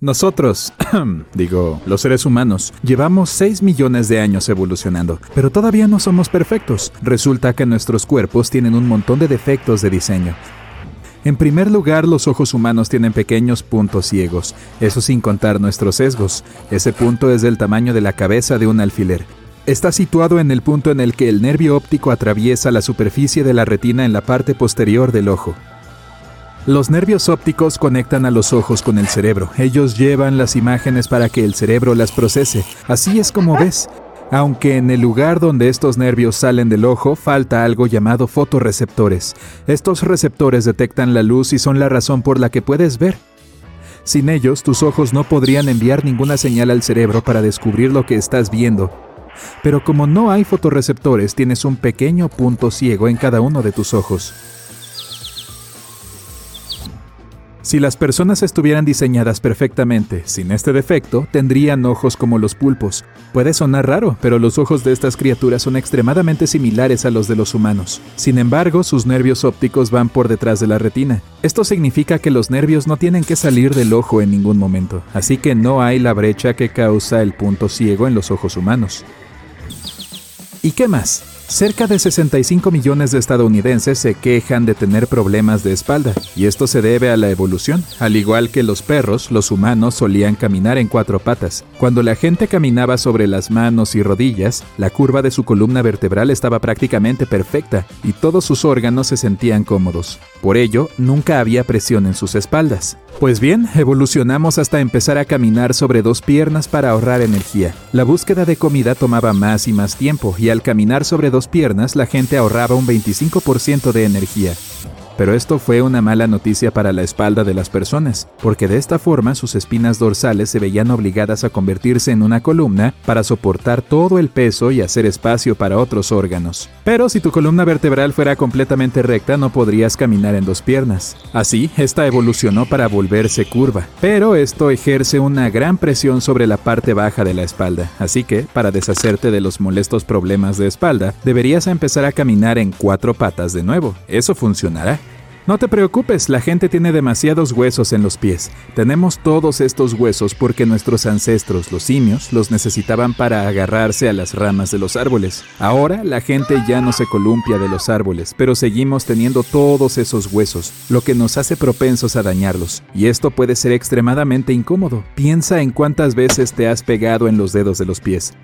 Nosotros, digo, los seres humanos, llevamos 6 millones de años evolucionando, pero todavía no somos perfectos. Resulta que nuestros cuerpos tienen un montón de defectos de diseño. En primer lugar, los ojos humanos tienen pequeños puntos ciegos, eso sin contar nuestros sesgos. Ese punto es del tamaño de la cabeza de un alfiler. Está situado en el punto en el que el nervio óptico atraviesa la superficie de la retina en la parte posterior del ojo. Los nervios ópticos conectan a los ojos con el cerebro. Ellos llevan las imágenes para que el cerebro las procese. Así es como ves. Aunque en el lugar donde estos nervios salen del ojo falta algo llamado fotorreceptores. Estos receptores detectan la luz y son la razón por la que puedes ver. Sin ellos, tus ojos no podrían enviar ninguna señal al cerebro para descubrir lo que estás viendo. Pero como no hay fotorreceptores, tienes un pequeño punto ciego en cada uno de tus ojos. Si las personas estuvieran diseñadas perfectamente, sin este defecto, tendrían ojos como los pulpos. Puede sonar raro, pero los ojos de estas criaturas son extremadamente similares a los de los humanos. Sin embargo, sus nervios ópticos van por detrás de la retina. Esto significa que los nervios no tienen que salir del ojo en ningún momento, así que no hay la brecha que causa el punto ciego en los ojos humanos. ¿Y qué más? Cerca de 65 millones de estadounidenses se quejan de tener problemas de espalda, y esto se debe a la evolución. Al igual que los perros, los humanos solían caminar en cuatro patas. Cuando la gente caminaba sobre las manos y rodillas, la curva de su columna vertebral estaba prácticamente perfecta y todos sus órganos se sentían cómodos. Por ello, nunca había presión en sus espaldas. Pues bien, evolucionamos hasta empezar a caminar sobre dos piernas para ahorrar energía. La búsqueda de comida tomaba más y más tiempo y al caminar sobre dos piernas la gente ahorraba un 25% de energía. Pero esto fue una mala noticia para la espalda de las personas, porque de esta forma sus espinas dorsales se veían obligadas a convertirse en una columna para soportar todo el peso y hacer espacio para otros órganos. Pero si tu columna vertebral fuera completamente recta no podrías caminar en dos piernas. Así, esta evolucionó para volverse curva, pero esto ejerce una gran presión sobre la parte baja de la espalda, así que, para deshacerte de los molestos problemas de espalda, deberías empezar a caminar en cuatro patas de nuevo. Eso funcionará. No te preocupes, la gente tiene demasiados huesos en los pies. Tenemos todos estos huesos porque nuestros ancestros, los simios, los necesitaban para agarrarse a las ramas de los árboles. Ahora la gente ya no se columpia de los árboles, pero seguimos teniendo todos esos huesos, lo que nos hace propensos a dañarlos. Y esto puede ser extremadamente incómodo. Piensa en cuántas veces te has pegado en los dedos de los pies.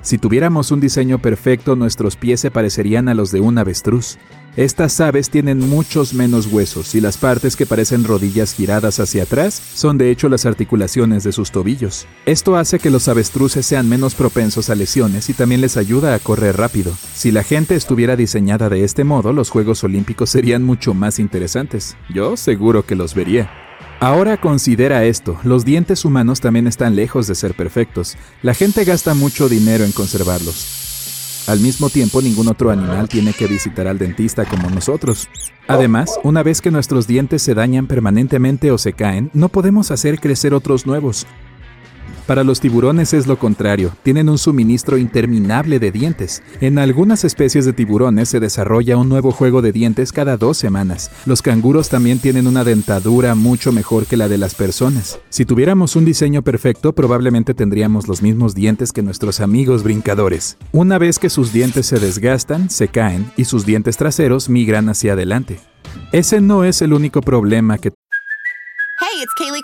Si tuviéramos un diseño perfecto, nuestros pies se parecerían a los de un avestruz. Estas aves tienen muchos menos huesos y las partes que parecen rodillas giradas hacia atrás son de hecho las articulaciones de sus tobillos. Esto hace que los avestruces sean menos propensos a lesiones y también les ayuda a correr rápido. Si la gente estuviera diseñada de este modo, los Juegos Olímpicos serían mucho más interesantes. Yo seguro que los vería. Ahora considera esto, los dientes humanos también están lejos de ser perfectos. La gente gasta mucho dinero en conservarlos. Al mismo tiempo, ningún otro animal tiene que visitar al dentista como nosotros. Además, una vez que nuestros dientes se dañan permanentemente o se caen, no podemos hacer crecer otros nuevos. Para los tiburones es lo contrario, tienen un suministro interminable de dientes. En algunas especies de tiburones se desarrolla un nuevo juego de dientes cada dos semanas. Los canguros también tienen una dentadura mucho mejor que la de las personas. Si tuviéramos un diseño perfecto, probablemente tendríamos los mismos dientes que nuestros amigos brincadores. Una vez que sus dientes se desgastan, se caen y sus dientes traseros migran hacia adelante. Ese no es el único problema que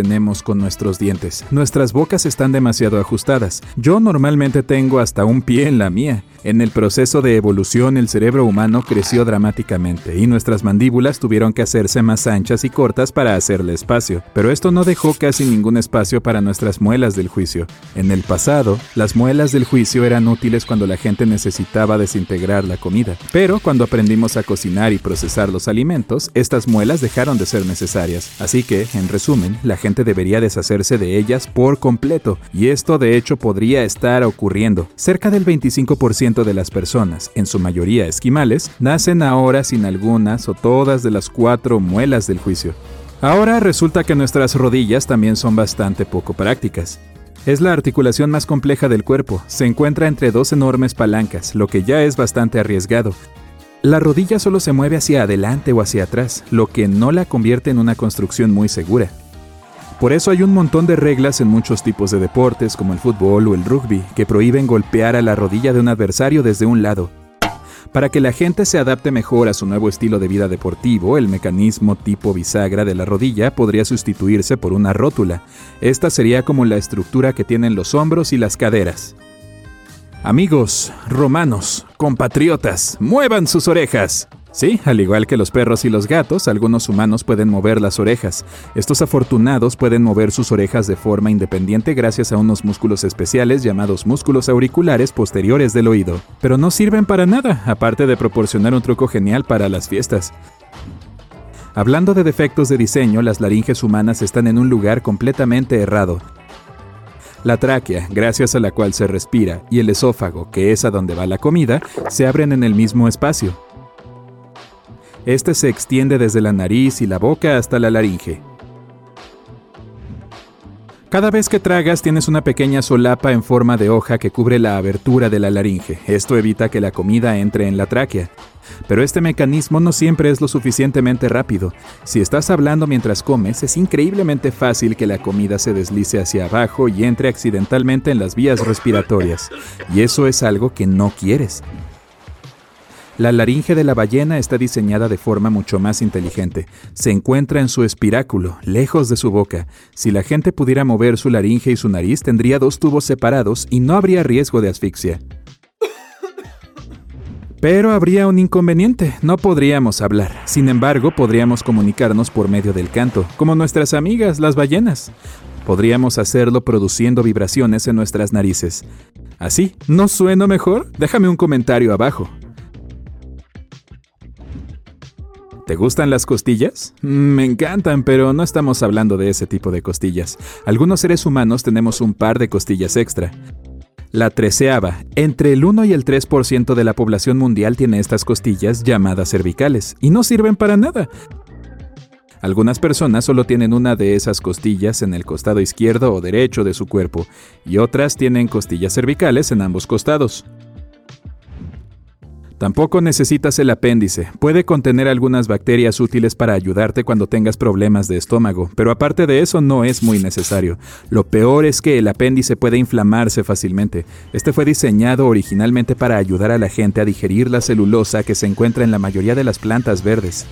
Tenemos con nuestros dientes. Nuestras bocas están demasiado ajustadas. Yo normalmente tengo hasta un pie en la mía. En el proceso de evolución el cerebro humano creció dramáticamente y nuestras mandíbulas tuvieron que hacerse más anchas y cortas para hacerle espacio. Pero esto no dejó casi ningún espacio para nuestras muelas del juicio. En el pasado, las muelas del juicio eran útiles cuando la gente necesitaba desintegrar la comida. Pero cuando aprendimos a cocinar y procesar los alimentos, estas muelas dejaron de ser necesarias. Así que, en resumen, la gente debería deshacerse de ellas por completo. Y esto de hecho podría estar ocurriendo. Cerca del 25% de las personas, en su mayoría esquimales, nacen ahora sin algunas o todas de las cuatro muelas del juicio. Ahora resulta que nuestras rodillas también son bastante poco prácticas. Es la articulación más compleja del cuerpo, se encuentra entre dos enormes palancas, lo que ya es bastante arriesgado. La rodilla solo se mueve hacia adelante o hacia atrás, lo que no la convierte en una construcción muy segura. Por eso hay un montón de reglas en muchos tipos de deportes, como el fútbol o el rugby, que prohíben golpear a la rodilla de un adversario desde un lado. Para que la gente se adapte mejor a su nuevo estilo de vida deportivo, el mecanismo tipo bisagra de la rodilla podría sustituirse por una rótula. Esta sería como la estructura que tienen los hombros y las caderas. Amigos, romanos, compatriotas, muevan sus orejas. Sí, al igual que los perros y los gatos, algunos humanos pueden mover las orejas. Estos afortunados pueden mover sus orejas de forma independiente gracias a unos músculos especiales llamados músculos auriculares posteriores del oído. Pero no sirven para nada, aparte de proporcionar un truco genial para las fiestas. Hablando de defectos de diseño, las laringes humanas están en un lugar completamente errado. La tráquea, gracias a la cual se respira, y el esófago, que es a donde va la comida, se abren en el mismo espacio. Este se extiende desde la nariz y la boca hasta la laringe. Cada vez que tragas tienes una pequeña solapa en forma de hoja que cubre la abertura de la laringe. Esto evita que la comida entre en la tráquea. Pero este mecanismo no siempre es lo suficientemente rápido. Si estás hablando mientras comes, es increíblemente fácil que la comida se deslice hacia abajo y entre accidentalmente en las vías respiratorias. Y eso es algo que no quieres. La laringe de la ballena está diseñada de forma mucho más inteligente. Se encuentra en su espiráculo, lejos de su boca. Si la gente pudiera mover su laringe y su nariz, tendría dos tubos separados y no habría riesgo de asfixia. Pero habría un inconveniente, no podríamos hablar. Sin embargo, podríamos comunicarnos por medio del canto, como nuestras amigas, las ballenas. Podríamos hacerlo produciendo vibraciones en nuestras narices. ¿Así? ¿No sueno mejor? Déjame un comentario abajo. ¿Te gustan las costillas? Me encantan, pero no estamos hablando de ese tipo de costillas. Algunos seres humanos tenemos un par de costillas extra. La treceava. Entre el 1 y el 3% de la población mundial tiene estas costillas llamadas cervicales, y no sirven para nada. Algunas personas solo tienen una de esas costillas en el costado izquierdo o derecho de su cuerpo, y otras tienen costillas cervicales en ambos costados. Tampoco necesitas el apéndice. Puede contener algunas bacterias útiles para ayudarte cuando tengas problemas de estómago, pero aparte de eso no es muy necesario. Lo peor es que el apéndice puede inflamarse fácilmente. Este fue diseñado originalmente para ayudar a la gente a digerir la celulosa que se encuentra en la mayoría de las plantas verdes.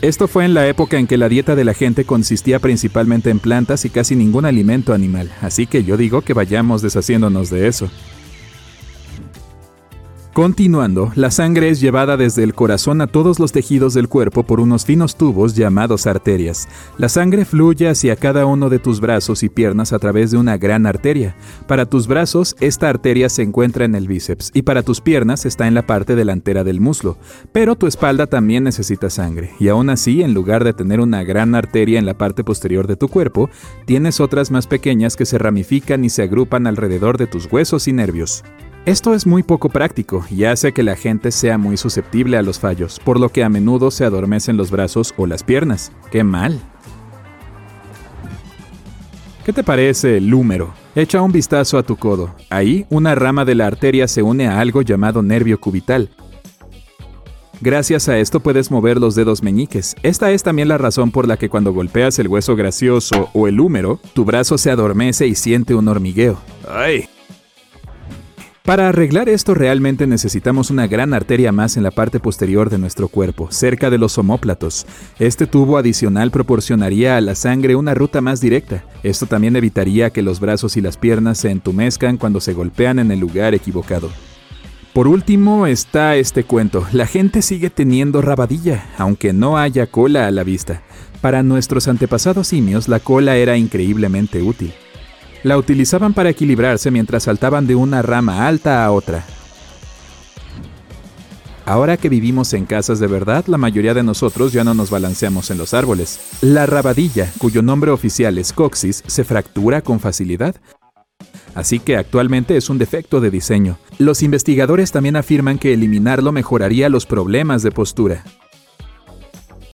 Esto fue en la época en que la dieta de la gente consistía principalmente en plantas y casi ningún alimento animal, así que yo digo que vayamos deshaciéndonos de eso. Continuando, la sangre es llevada desde el corazón a todos los tejidos del cuerpo por unos finos tubos llamados arterias. La sangre fluye hacia cada uno de tus brazos y piernas a través de una gran arteria. Para tus brazos, esta arteria se encuentra en el bíceps y para tus piernas está en la parte delantera del muslo. Pero tu espalda también necesita sangre, y aún así, en lugar de tener una gran arteria en la parte posterior de tu cuerpo, tienes otras más pequeñas que se ramifican y se agrupan alrededor de tus huesos y nervios. Esto es muy poco práctico y hace que la gente sea muy susceptible a los fallos, por lo que a menudo se adormecen los brazos o las piernas. ¡Qué mal! ¿Qué te parece el húmero? Echa un vistazo a tu codo. Ahí, una rama de la arteria se une a algo llamado nervio cubital. Gracias a esto puedes mover los dedos meñiques. Esta es también la razón por la que cuando golpeas el hueso gracioso o el húmero, tu brazo se adormece y siente un hormigueo. ¡Ay! Para arreglar esto realmente necesitamos una gran arteria más en la parte posterior de nuestro cuerpo, cerca de los omóplatos. Este tubo adicional proporcionaría a la sangre una ruta más directa. Esto también evitaría que los brazos y las piernas se entumezcan cuando se golpean en el lugar equivocado. Por último está este cuento. La gente sigue teniendo rabadilla, aunque no haya cola a la vista. Para nuestros antepasados simios la cola era increíblemente útil. La utilizaban para equilibrarse mientras saltaban de una rama alta a otra. Ahora que vivimos en casas de verdad, la mayoría de nosotros ya no nos balanceamos en los árboles. La rabadilla, cuyo nombre oficial es coxis, se fractura con facilidad. Así que actualmente es un defecto de diseño. Los investigadores también afirman que eliminarlo mejoraría los problemas de postura.